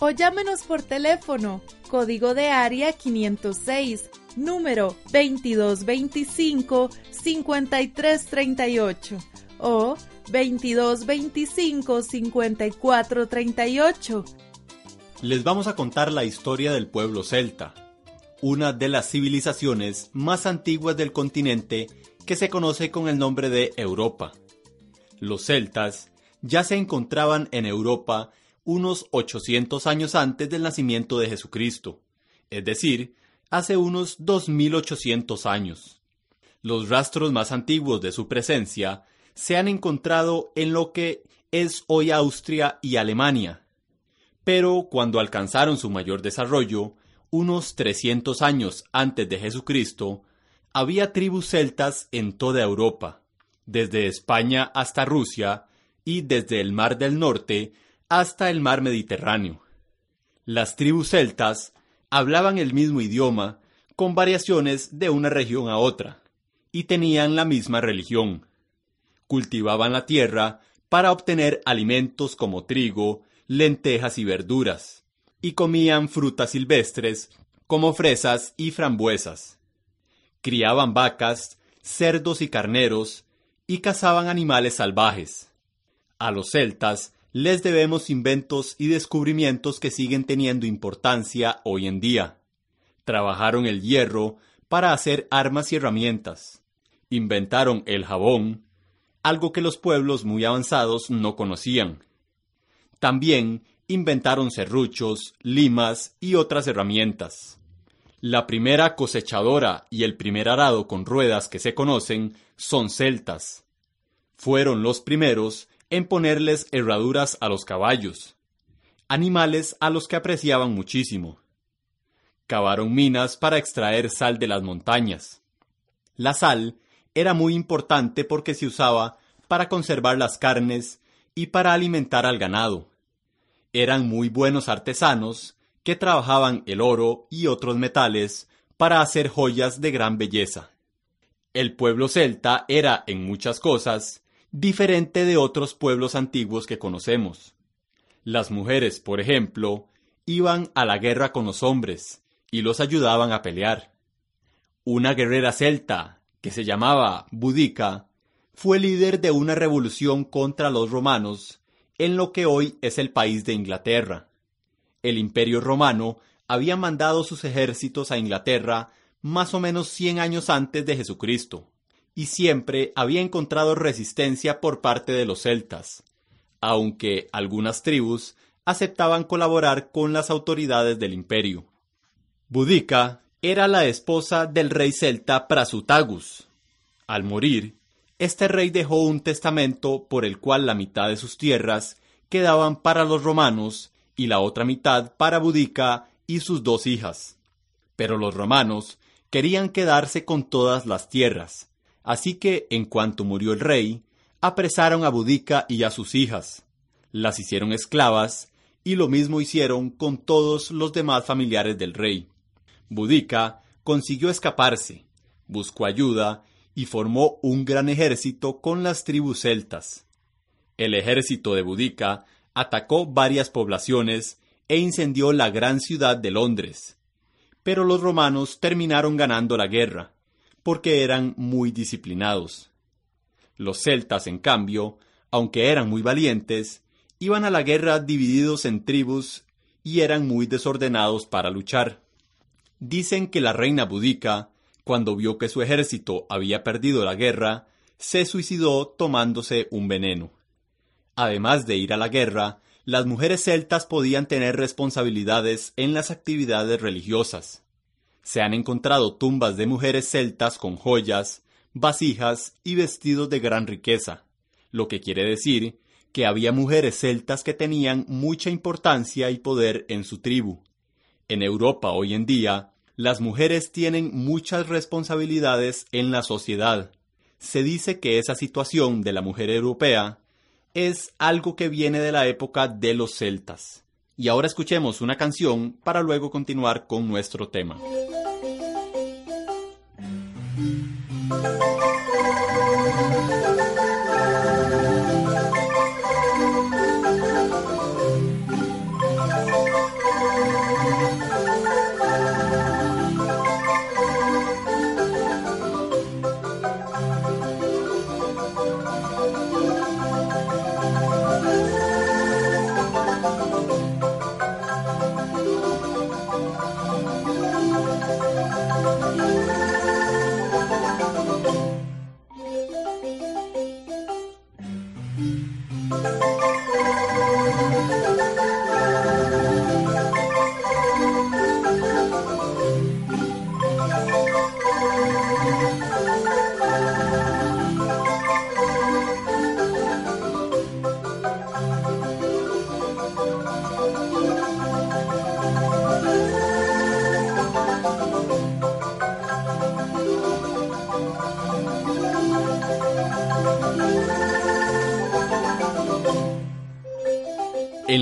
O llámenos por teléfono, código de área 506, número 2225-5338 o 2225-5438 les vamos a contar la historia del pueblo celta, una de las civilizaciones más antiguas del continente que se conoce con el nombre de Europa. Los celtas ya se encontraban en Europa unos 800 años antes del nacimiento de Jesucristo, es decir, hace unos 2800 años. Los rastros más antiguos de su presencia se han encontrado en lo que es hoy Austria y Alemania, pero cuando alcanzaron su mayor desarrollo, unos 300 años antes de Jesucristo, había tribus celtas en toda Europa, desde España hasta Rusia y desde el Mar del Norte hasta el Mar Mediterráneo. Las tribus celtas hablaban el mismo idioma con variaciones de una región a otra, y tenían la misma religión. Cultivaban la tierra para obtener alimentos como trigo, lentejas y verduras, y comían frutas silvestres como fresas y frambuesas. Criaban vacas, cerdos y carneros, y cazaban animales salvajes. A los celtas les debemos inventos y descubrimientos que siguen teniendo importancia hoy en día. Trabajaron el hierro para hacer armas y herramientas. Inventaron el jabón, algo que los pueblos muy avanzados no conocían. También inventaron serruchos, limas y otras herramientas. La primera cosechadora y el primer arado con ruedas que se conocen son celtas. Fueron los primeros en ponerles herraduras a los caballos, animales a los que apreciaban muchísimo. Cavaron minas para extraer sal de las montañas. La sal era muy importante porque se usaba para conservar las carnes y para alimentar al ganado. Eran muy buenos artesanos que trabajaban el oro y otros metales para hacer joyas de gran belleza. El pueblo celta era, en muchas cosas, diferente de otros pueblos antiguos que conocemos. Las mujeres, por ejemplo, iban a la guerra con los hombres y los ayudaban a pelear. Una guerrera celta, que se llamaba Budica, fue líder de una revolución contra los romanos en lo que hoy es el país de Inglaterra. El imperio romano había mandado sus ejércitos a Inglaterra más o menos 100 años antes de Jesucristo, y siempre había encontrado resistencia por parte de los celtas, aunque algunas tribus aceptaban colaborar con las autoridades del imperio. Budica era la esposa del rey celta Prasutagus. Al morir, este rey dejó un testamento por el cual la mitad de sus tierras quedaban para los romanos y la otra mitad para Budica y sus dos hijas. Pero los romanos querían quedarse con todas las tierras, así que en cuanto murió el rey, apresaron a Budica y a sus hijas, las hicieron esclavas y lo mismo hicieron con todos los demás familiares del rey. Budica consiguió escaparse, buscó ayuda y formó un gran ejército con las tribus celtas. El ejército de Budica atacó varias poblaciones e incendió la gran ciudad de Londres. Pero los romanos terminaron ganando la guerra, porque eran muy disciplinados. Los celtas, en cambio, aunque eran muy valientes, iban a la guerra divididos en tribus y eran muy desordenados para luchar. Dicen que la reina Budica, cuando vio que su ejército había perdido la guerra, se suicidó tomándose un veneno. Además de ir a la guerra, las mujeres celtas podían tener responsabilidades en las actividades religiosas. Se han encontrado tumbas de mujeres celtas con joyas, vasijas y vestidos de gran riqueza, lo que quiere decir que había mujeres celtas que tenían mucha importancia y poder en su tribu. En Europa hoy en día, las mujeres tienen muchas responsabilidades en la sociedad. Se dice que esa situación de la mujer europea es algo que viene de la época de los celtas. Y ahora escuchemos una canción para luego continuar con nuestro tema.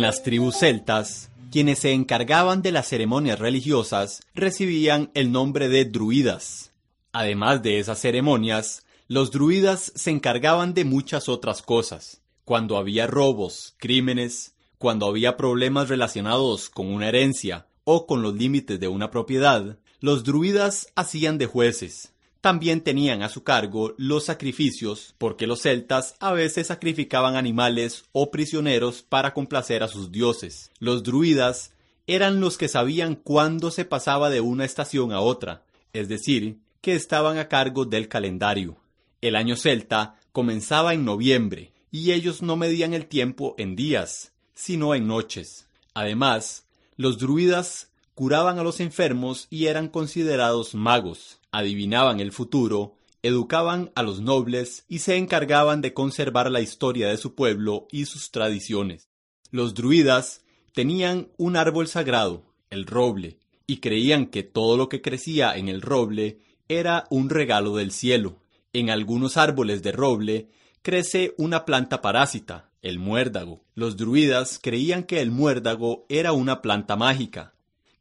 Las tribus celtas, quienes se encargaban de las ceremonias religiosas recibían el nombre de druidas. Además de esas ceremonias, los druidas se encargaban de muchas otras cosas. Cuando había robos, crímenes, cuando había problemas relacionados con una herencia o con los límites de una propiedad, los druidas hacían de jueces, también tenían a su cargo los sacrificios, porque los celtas a veces sacrificaban animales o prisioneros para complacer a sus dioses. Los druidas eran los que sabían cuándo se pasaba de una estación a otra, es decir, que estaban a cargo del calendario. El año celta comenzaba en noviembre, y ellos no medían el tiempo en días, sino en noches. Además, los druidas curaban a los enfermos y eran considerados magos adivinaban el futuro, educaban a los nobles y se encargaban de conservar la historia de su pueblo y sus tradiciones. Los druidas tenían un árbol sagrado, el roble, y creían que todo lo que crecía en el roble era un regalo del cielo. En algunos árboles de roble crece una planta parásita, el muérdago. Los druidas creían que el muérdago era una planta mágica,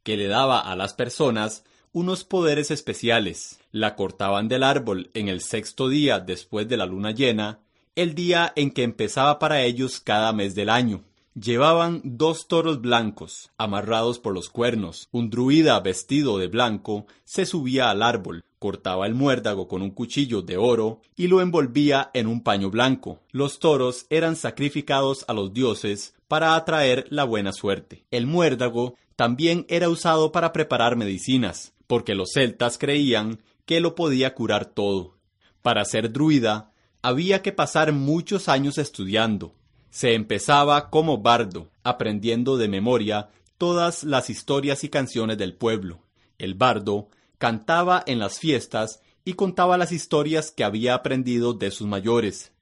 que le daba a las personas unos poderes especiales. La cortaban del árbol en el sexto día después de la luna llena, el día en que empezaba para ellos cada mes del año. Llevaban dos toros blancos, amarrados por los cuernos. Un druida vestido de blanco se subía al árbol, cortaba el muérdago con un cuchillo de oro y lo envolvía en un paño blanco. Los toros eran sacrificados a los dioses para atraer la buena suerte. El muérdago también era usado para preparar medicinas porque los celtas creían que lo podía curar todo. Para ser druida, había que pasar muchos años estudiando. Se empezaba como bardo, aprendiendo de memoria todas las historias y canciones del pueblo. El bardo cantaba en las fiestas y contaba las historias que había aprendido de sus mayores.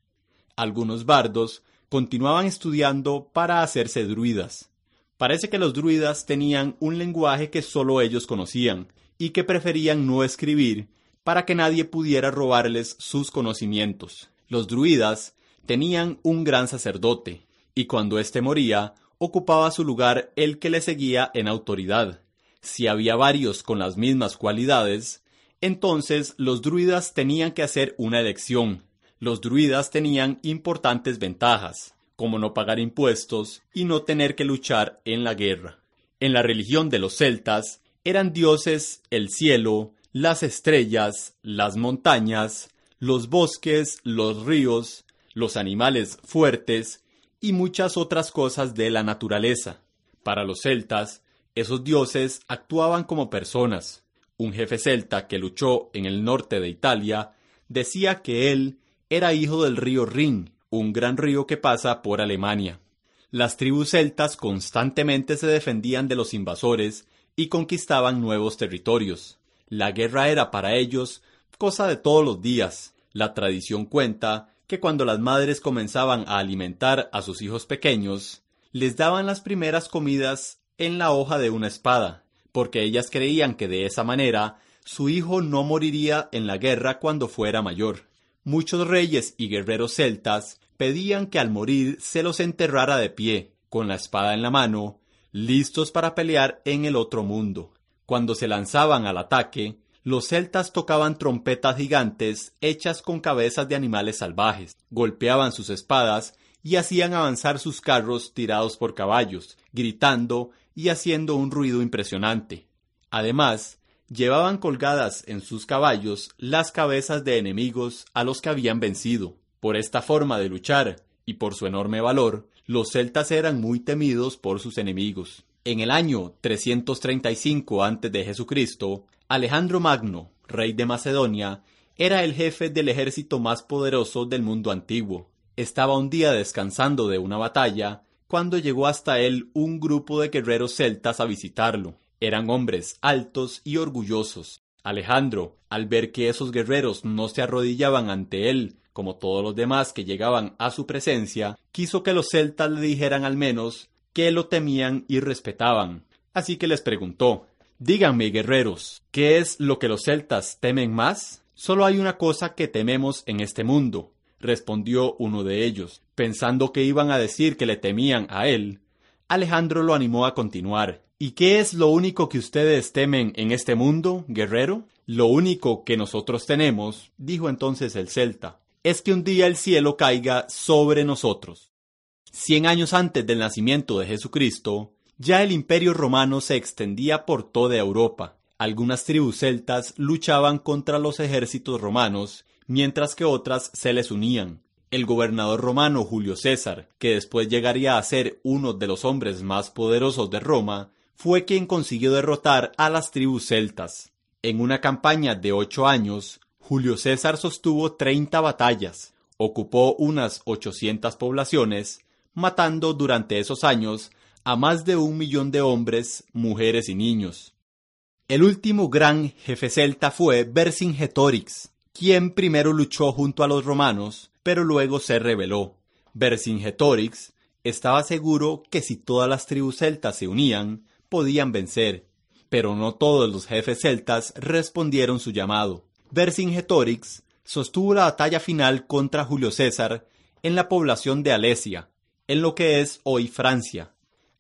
Algunos bardos continuaban estudiando para hacerse druidas. Parece que los druidas tenían un lenguaje que solo ellos conocían y que preferían no escribir para que nadie pudiera robarles sus conocimientos. Los druidas tenían un gran sacerdote, y cuando éste moría, ocupaba su lugar el que le seguía en autoridad. Si había varios con las mismas cualidades, entonces los druidas tenían que hacer una elección. Los druidas tenían importantes ventajas, como no pagar impuestos y no tener que luchar en la guerra. En la religión de los celtas eran dioses el cielo, las estrellas, las montañas, los bosques, los ríos, los animales fuertes y muchas otras cosas de la naturaleza. Para los celtas, esos dioses actuaban como personas. Un jefe celta que luchó en el norte de Italia decía que él era hijo del río Rin, un gran río que pasa por Alemania. Las tribus celtas constantemente se defendían de los invasores y conquistaban nuevos territorios. La guerra era para ellos cosa de todos los días. La tradición cuenta que cuando las madres comenzaban a alimentar a sus hijos pequeños, les daban las primeras comidas en la hoja de una espada, porque ellas creían que de esa manera su hijo no moriría en la guerra cuando fuera mayor. Muchos reyes y guerreros celtas pedían que al morir se los enterrara de pie, con la espada en la mano, listos para pelear en el otro mundo. Cuando se lanzaban al ataque, los celtas tocaban trompetas gigantes hechas con cabezas de animales salvajes, golpeaban sus espadas y hacían avanzar sus carros tirados por caballos, gritando y haciendo un ruido impresionante. Además, llevaban colgadas en sus caballos las cabezas de enemigos a los que habían vencido. Por esta forma de luchar y por su enorme valor, los celtas eran muy temidos por sus enemigos. En el año 335 a.C., Alejandro Magno, rey de Macedonia, era el jefe del ejército más poderoso del mundo antiguo. Estaba un día descansando de una batalla cuando llegó hasta él un grupo de guerreros celtas a visitarlo. Eran hombres altos y orgullosos. Alejandro, al ver que esos guerreros no se arrodillaban ante él, como todos los demás que llegaban a su presencia, quiso que los celtas le dijeran al menos que lo temían y respetaban. Así que les preguntó Díganme, guerreros, ¿qué es lo que los celtas temen más? Solo hay una cosa que tememos en este mundo, respondió uno de ellos. Pensando que iban a decir que le temían a él, Alejandro lo animó a continuar. ¿Y qué es lo único que ustedes temen en este mundo, guerrero? Lo único que nosotros tenemos, dijo entonces el celta, es que un día el cielo caiga sobre nosotros. Cien años antes del nacimiento de Jesucristo, ya el imperio romano se extendía por toda Europa. Algunas tribus celtas luchaban contra los ejércitos romanos, mientras que otras se les unían. El gobernador romano Julio César, que después llegaría a ser uno de los hombres más poderosos de Roma, fue quien consiguió derrotar a las tribus celtas. En una campaña de ocho años, Julio César sostuvo treinta batallas, ocupó unas ochocientas poblaciones, matando durante esos años a más de un millón de hombres, mujeres y niños. El último gran jefe celta fue Vercingetorix, quien primero luchó junto a los romanos, pero luego se rebeló. Vercingetorix estaba seguro que si todas las tribus celtas se unían, podían vencer, pero no todos los jefes celtas respondieron su llamado. Vercingetorix sostuvo la batalla final contra Julio César en la población de Alesia, en lo que es hoy Francia.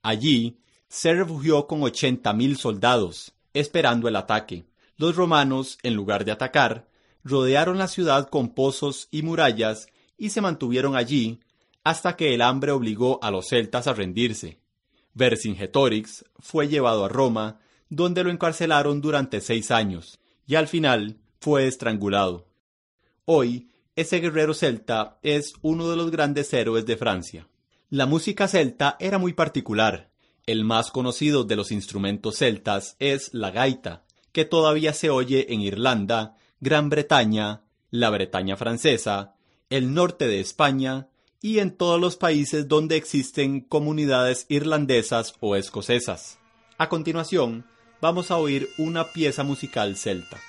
Allí se refugió con ochenta mil soldados, esperando el ataque. Los romanos, en lugar de atacar, rodearon la ciudad con pozos y murallas y se mantuvieron allí hasta que el hambre obligó a los celtas a rendirse. Vercingetorix fue llevado a Roma, donde lo encarcelaron durante seis años, y al final fue estrangulado. Hoy, ese guerrero celta es uno de los grandes héroes de Francia. La música celta era muy particular. El más conocido de los instrumentos celtas es la gaita, que todavía se oye en Irlanda, Gran Bretaña, la Bretaña francesa, el norte de España y en todos los países donde existen comunidades irlandesas o escocesas. A continuación, vamos a oír una pieza musical celta.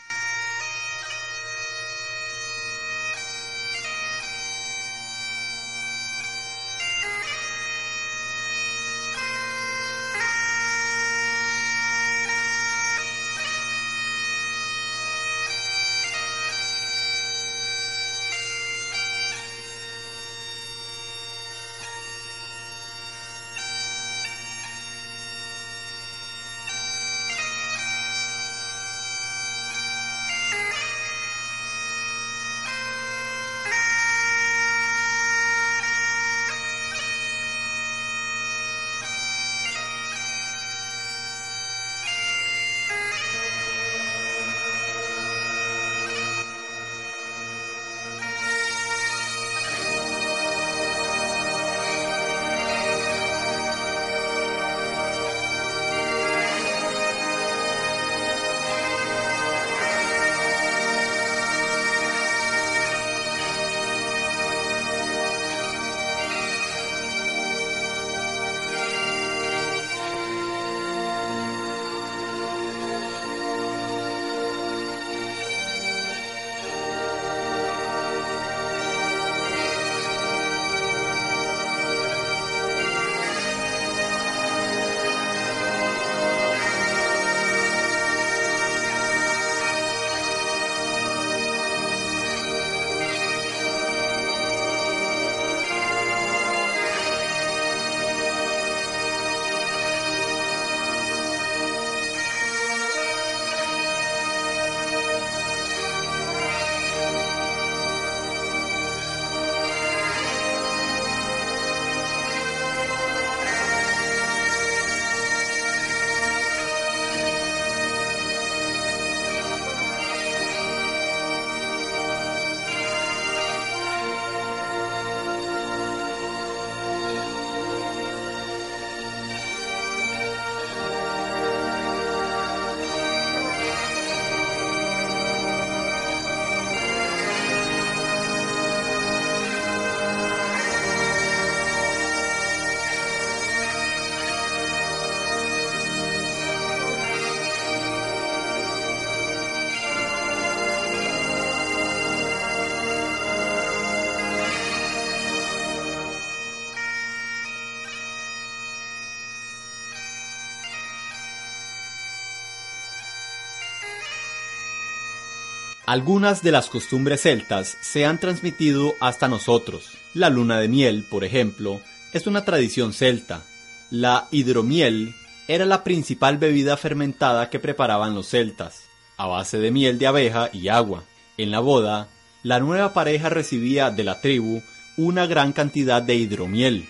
Algunas de las costumbres celtas se han transmitido hasta nosotros. La luna de miel, por ejemplo, es una tradición celta. La hidromiel era la principal bebida fermentada que preparaban los celtas, a base de miel de abeja y agua. En la boda, la nueva pareja recibía de la tribu una gran cantidad de hidromiel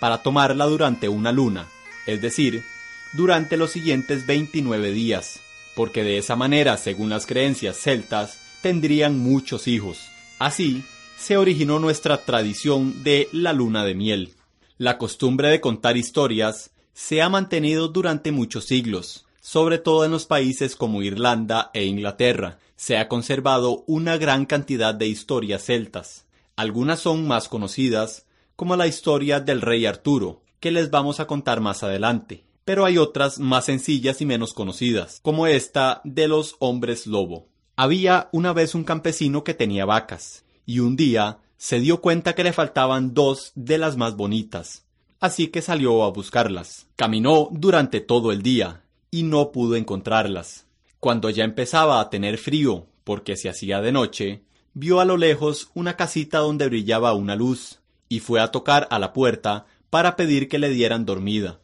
para tomarla durante una luna, es decir, durante los siguientes 29 días, porque de esa manera, según las creencias celtas, tendrían muchos hijos. Así, se originó nuestra tradición de la luna de miel. La costumbre de contar historias se ha mantenido durante muchos siglos, sobre todo en los países como Irlanda e Inglaterra. Se ha conservado una gran cantidad de historias celtas. Algunas son más conocidas, como la historia del rey Arturo, que les vamos a contar más adelante. Pero hay otras más sencillas y menos conocidas, como esta de los hombres lobo. Había una vez un campesino que tenía vacas, y un día se dio cuenta que le faltaban dos de las más bonitas, así que salió a buscarlas. Caminó durante todo el día y no pudo encontrarlas. Cuando ya empezaba a tener frío, porque se hacía de noche, vio a lo lejos una casita donde brillaba una luz, y fue a tocar a la puerta para pedir que le dieran dormida.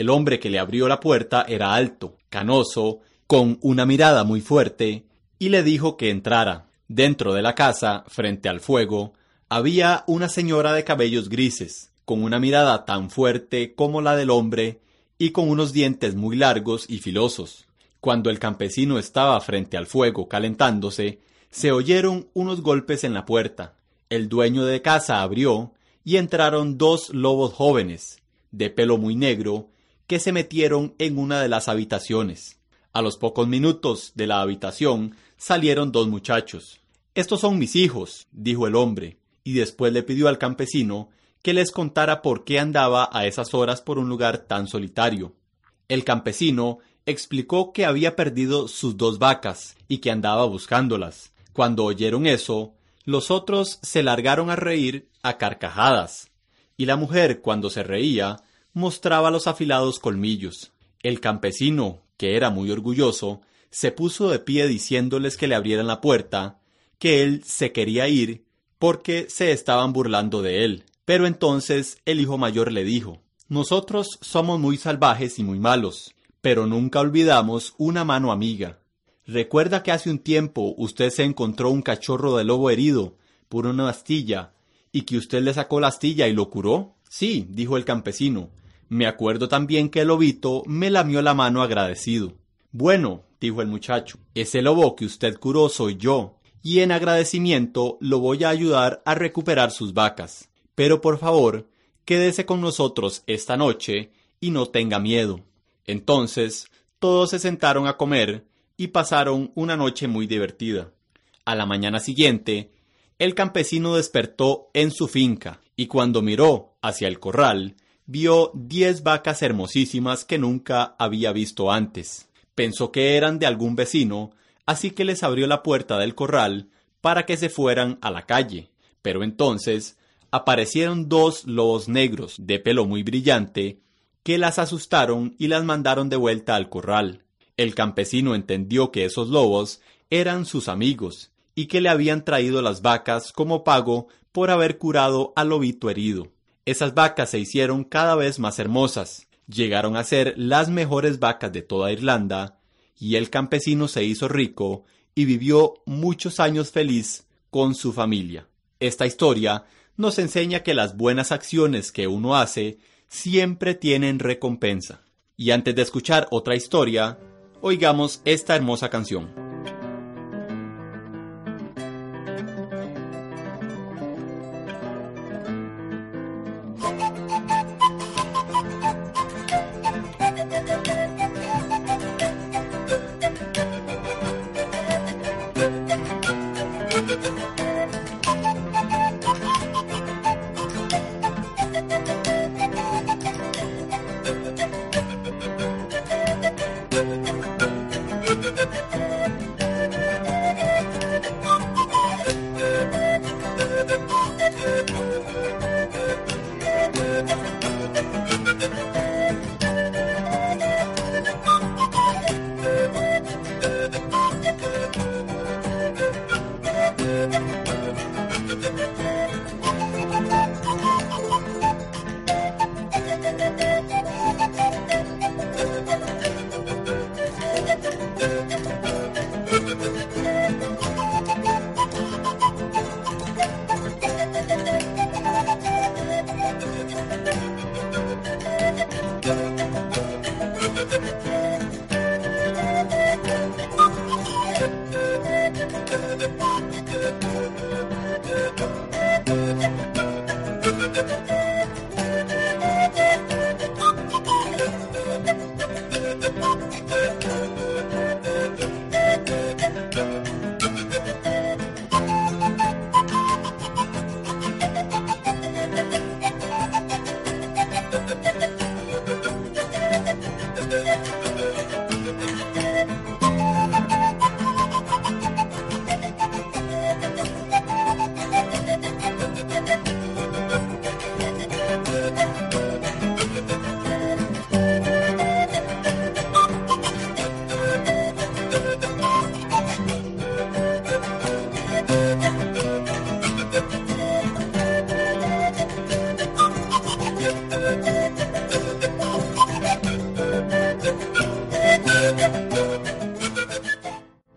El hombre que le abrió la puerta era alto, canoso, con una mirada muy fuerte, y le dijo que entrara. Dentro de la casa, frente al fuego, había una señora de cabellos grises, con una mirada tan fuerte como la del hombre y con unos dientes muy largos y filosos. Cuando el campesino estaba frente al fuego calentándose, se oyeron unos golpes en la puerta. El dueño de casa abrió y entraron dos lobos jóvenes, de pelo muy negro, que se metieron en una de las habitaciones. A los pocos minutos de la habitación salieron dos muchachos. Estos son mis hijos, dijo el hombre, y después le pidió al campesino que les contara por qué andaba a esas horas por un lugar tan solitario. El campesino explicó que había perdido sus dos vacas y que andaba buscándolas. Cuando oyeron eso, los otros se largaron a reír a carcajadas, y la mujer, cuando se reía, mostraba los afilados colmillos. El campesino, que era muy orgulloso, se puso de pie diciéndoles que le abrieran la puerta, que él se quería ir porque se estaban burlando de él. Pero entonces el hijo mayor le dijo, Nosotros somos muy salvajes y muy malos, pero nunca olvidamos una mano amiga. ¿Recuerda que hace un tiempo usted se encontró un cachorro de lobo herido por una astilla y que usted le sacó la astilla y lo curó? Sí, dijo el campesino. Me acuerdo también que el lobito me lamió la mano agradecido. Bueno, dijo el muchacho, ese lobo que usted curó soy yo, y en agradecimiento lo voy a ayudar a recuperar sus vacas. Pero por favor, quédese con nosotros esta noche y no tenga miedo. Entonces, todos se sentaron a comer y pasaron una noche muy divertida. A la mañana siguiente, el campesino despertó en su finca y cuando miró hacia el corral, vio diez vacas hermosísimas que nunca había visto antes. Pensó que eran de algún vecino, así que les abrió la puerta del corral para que se fueran a la calle. Pero entonces aparecieron dos lobos negros de pelo muy brillante que las asustaron y las mandaron de vuelta al corral. El campesino entendió que esos lobos eran sus amigos y que le habían traído las vacas como pago por haber curado al lobito herido. Esas vacas se hicieron cada vez más hermosas, llegaron a ser las mejores vacas de toda Irlanda, y el campesino se hizo rico y vivió muchos años feliz con su familia. Esta historia nos enseña que las buenas acciones que uno hace siempre tienen recompensa. Y antes de escuchar otra historia, oigamos esta hermosa canción.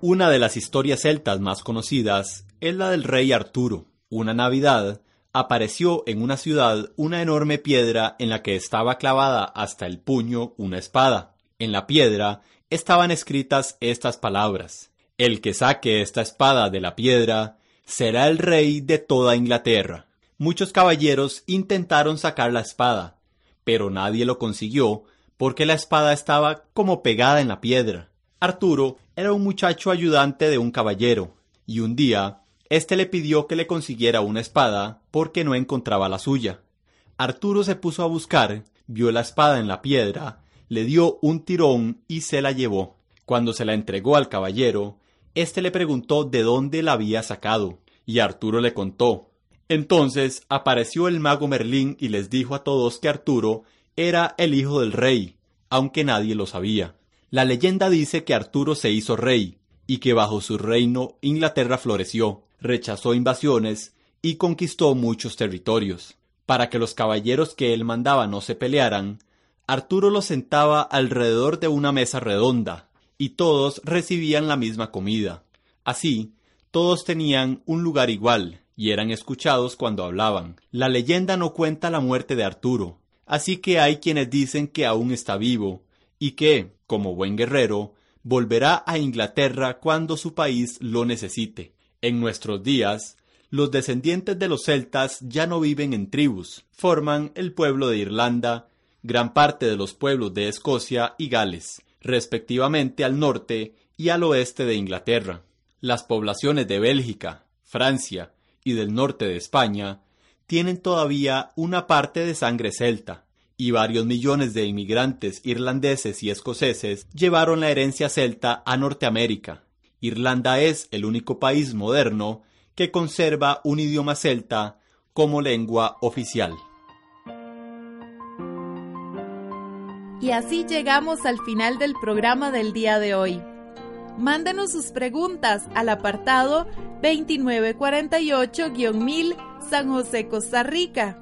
Una de las historias celtas más conocidas es la del rey Arturo. Una Navidad apareció en una ciudad una enorme piedra en la que estaba clavada hasta el puño una espada. En la piedra estaban escritas estas palabras. El que saque esta espada de la piedra será el rey de toda Inglaterra. Muchos caballeros intentaron sacar la espada, pero nadie lo consiguió porque la espada estaba como pegada en la piedra. Arturo era un muchacho ayudante de un caballero, y un día éste le pidió que le consiguiera una espada porque no encontraba la suya. Arturo se puso a buscar, vio la espada en la piedra, le dio un tirón y se la llevó. Cuando se la entregó al caballero, éste le preguntó de dónde la había sacado, y Arturo le contó. Entonces apareció el mago Merlín y les dijo a todos que Arturo era el hijo del rey, aunque nadie lo sabía. La leyenda dice que Arturo se hizo rey y que bajo su reino Inglaterra floreció, rechazó invasiones y conquistó muchos territorios. Para que los caballeros que él mandaba no se pelearan, Arturo los sentaba alrededor de una mesa redonda, y todos recibían la misma comida. Así, todos tenían un lugar igual, y eran escuchados cuando hablaban. La leyenda no cuenta la muerte de Arturo, así que hay quienes dicen que aún está vivo, y que, como buen guerrero, volverá a Inglaterra cuando su país lo necesite. En nuestros días, los descendientes de los celtas ya no viven en tribus, forman el pueblo de Irlanda, gran parte de los pueblos de Escocia y Gales, respectivamente al norte y al oeste de Inglaterra. Las poblaciones de Bélgica, Francia y del norte de España tienen todavía una parte de sangre celta, y varios millones de inmigrantes irlandeses y escoceses llevaron la herencia celta a Norteamérica. Irlanda es el único país moderno que conserva un idioma celta como lengua oficial. Y así llegamos al final del programa del día de hoy. Mándenos sus preguntas al apartado 2948-1000 San José, Costa Rica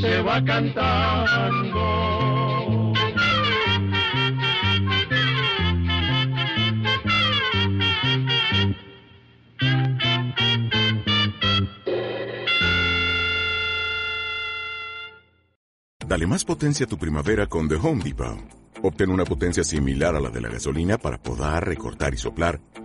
se va cantando. Dale más potencia a tu primavera con The Home Depot. Obtén una potencia similar a la de la gasolina para podar, recortar y soplar